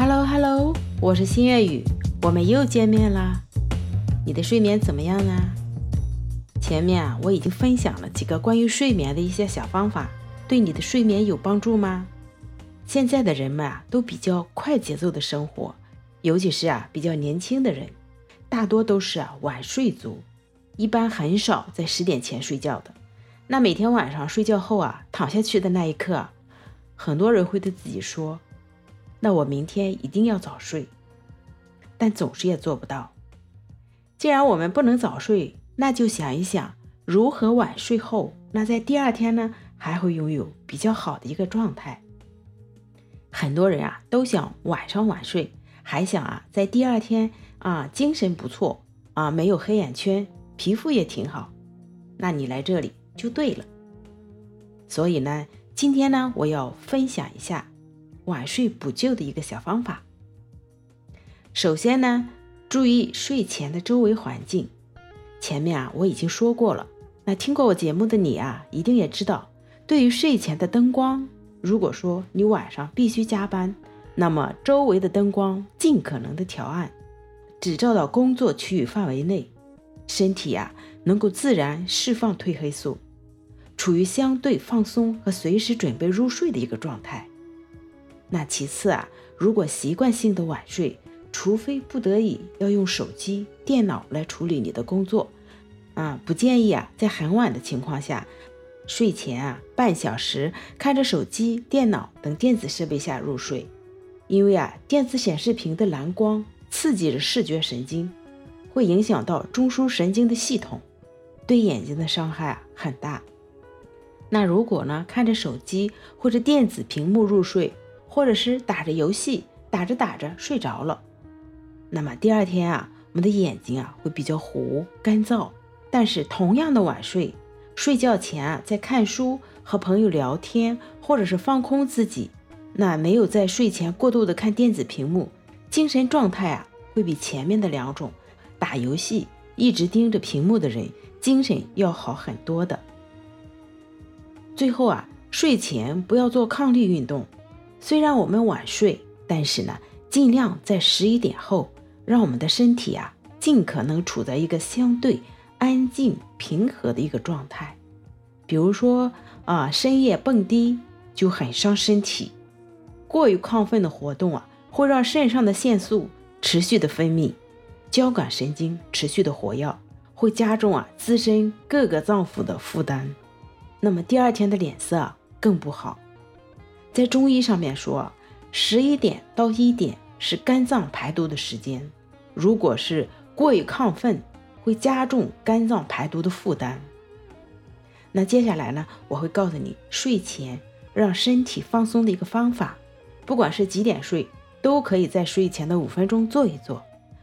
Hello Hello，我是新月雨，我们又见面啦。你的睡眠怎么样呢？前面啊，我已经分享了几个关于睡眠的一些小方法，对你的睡眠有帮助吗？现在的人们啊，都比较快节奏的生活，尤其是啊，比较年轻的人，大多都是啊晚睡族，一般很少在十点前睡觉的。那每天晚上睡觉后啊，躺下去的那一刻，很多人会对自己说。那我明天一定要早睡，但总是也做不到。既然我们不能早睡，那就想一想如何晚睡后，那在第二天呢还会拥有比较好的一个状态。很多人啊都想晚上晚睡，还想啊在第二天啊精神不错啊没有黑眼圈，皮肤也挺好。那你来这里就对了。所以呢，今天呢我要分享一下。晚睡补救的一个小方法。首先呢，注意睡前的周围环境。前面啊我已经说过了，那听过我节目的你啊，一定也知道，对于睡前的灯光，如果说你晚上必须加班，那么周围的灯光尽可能的调暗，只照到工作区域范围内，身体呀能够自然释放褪黑素，处于相对放松和随时准备入睡的一个状态。那其次啊，如果习惯性的晚睡，除非不得已要用手机、电脑来处理你的工作，啊，不建议啊在很晚的情况下，睡前啊半小时看着手机、电脑等电子设备下入睡，因为啊电子显示屏的蓝光刺激着视觉神经，会影响到中枢神经的系统，对眼睛的伤害啊很大。那如果呢看着手机或者电子屏幕入睡，或者是打着游戏，打着打着睡着了，那么第二天啊，我们的眼睛啊会比较糊、干燥。但是同样的晚睡，睡觉前啊在看书、和朋友聊天，或者是放空自己，那没有在睡前过度的看电子屏幕，精神状态啊会比前面的两种打游戏、一直盯着屏幕的人精神要好很多的。最后啊，睡前不要做抗力运动。虽然我们晚睡，但是呢，尽量在十一点后，让我们的身体啊，尽可能处在一个相对安静、平和的一个状态。比如说啊，深夜蹦迪就很伤身体，过于亢奋的活动啊，会让肾上的腺素持续的分泌，交感神经持续的活跃，会加重啊自身各个脏腑的负担，那么第二天的脸色更不好。在中医上面说，十一点到一点是肝脏排毒的时间。如果是过于亢奋，会加重肝脏排毒的负担。那接下来呢，我会告诉你睡前让身体放松的一个方法。不管是几点睡，都可以在睡前的五分钟做一做，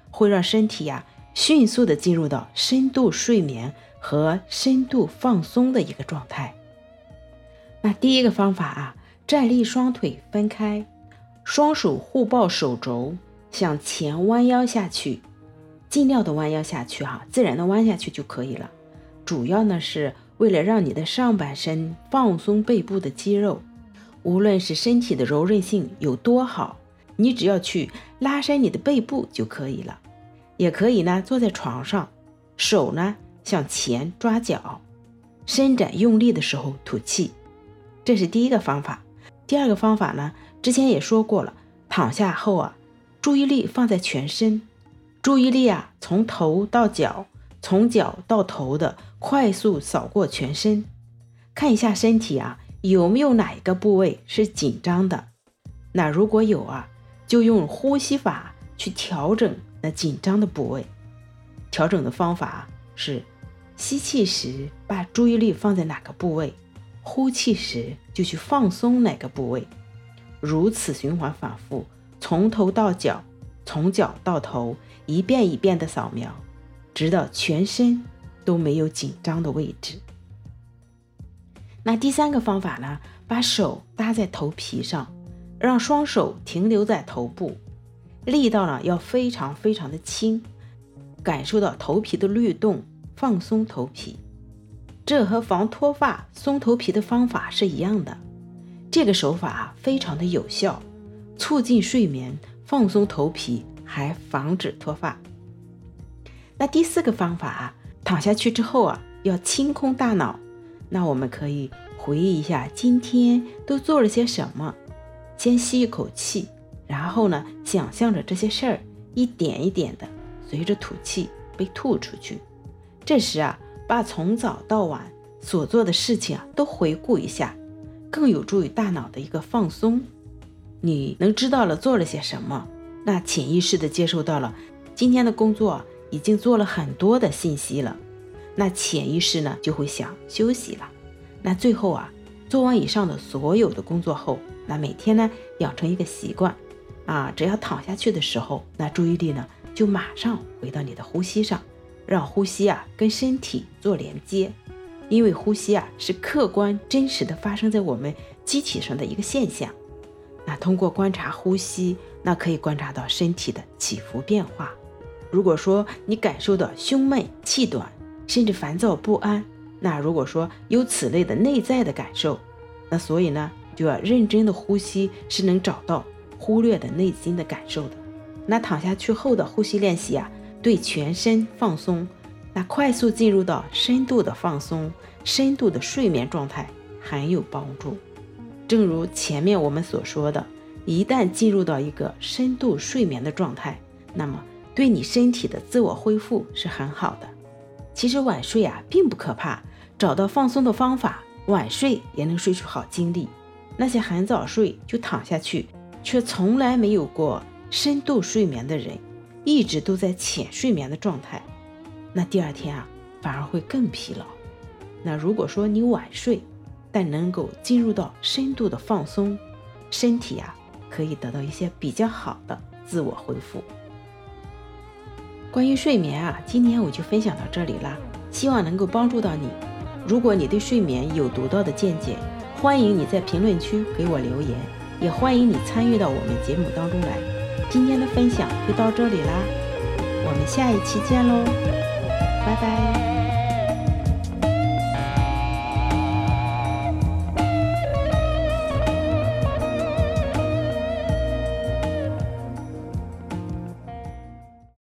会让身体呀迅速的进入到深度睡眠和深度放松的一个状态。那第一个方法啊。站立，双腿分开，双手互抱手肘，向前弯腰下去，尽量的弯腰下去哈，自然的弯下去就可以了。主要呢是为了让你的上半身放松背部的肌肉，无论是身体的柔韧性有多好，你只要去拉伸你的背部就可以了。也可以呢坐在床上，手呢向前抓脚，伸展用力的时候吐气，这是第一个方法。第二个方法呢，之前也说过了，躺下后啊，注意力放在全身，注意力啊从头到脚，从脚到头的快速扫过全身，看一下身体啊有没有哪一个部位是紧张的，那如果有啊，就用呼吸法去调整那紧张的部位。调整的方法是，吸气时把注意力放在哪个部位。呼气时就去放松哪个部位，如此循环反复，从头到脚，从脚到头，一遍一遍的扫描，直到全身都没有紧张的位置。那第三个方法呢？把手搭在头皮上，让双手停留在头部，力道呢要非常非常的轻，感受到头皮的律动，放松头皮。这和防脱发、松头皮的方法是一样的，这个手法非常的有效，促进睡眠，放松头皮，还防止脱发。那第四个方法啊，躺下去之后啊，要清空大脑。那我们可以回忆一下今天都做了些什么，先吸一口气，然后呢，想象着这些事儿一点一点的随着吐气被吐出去。这时啊，把从早到晚所做的事情啊都回顾一下，更有助于大脑的一个放松。你能知道了做了些什么，那潜意识的接收到了今天的工作已经做了很多的信息了。那潜意识呢就会想休息了。那最后啊，做完以上的所有的工作后，那每天呢养成一个习惯啊，只要躺下去的时候，那注意力呢就马上回到你的呼吸上，让呼吸啊跟身体做连接。因为呼吸啊是客观真实的发生在我们机体上的一个现象。那通过观察呼吸，那可以观察到身体的起伏变化。如果说你感受到胸闷气短，甚至烦躁不安，那如果说有此类的内在的感受，那所以呢，就要认真的呼吸，是能找到忽略的内心的感受的。那躺下去后的呼吸练习啊，对全身放松，那快速进入到深度的放松、深度的睡眠状态很有帮助。正如前面我们所说的，一旦进入到一个深度睡眠的状态，那么对你身体的自我恢复是很好的。其实晚睡啊并不可怕，找到放松的方法，晚睡也能睡出好精力。那些很早睡就躺下去，却从来没有过深度睡眠的人，一直都在浅睡眠的状态，那第二天啊反而会更疲劳。那如果说你晚睡，但能够进入到深度的放松，身体啊可以得到一些比较好的自我恢复。关于睡眠啊，今天我就分享到这里啦，希望能够帮助到你。如果你对睡眠有独到的见解，欢迎你在评论区给我留言，也欢迎你参与到我们节目当中来。今天的分享就到这里啦，我们下一期见喽，拜拜。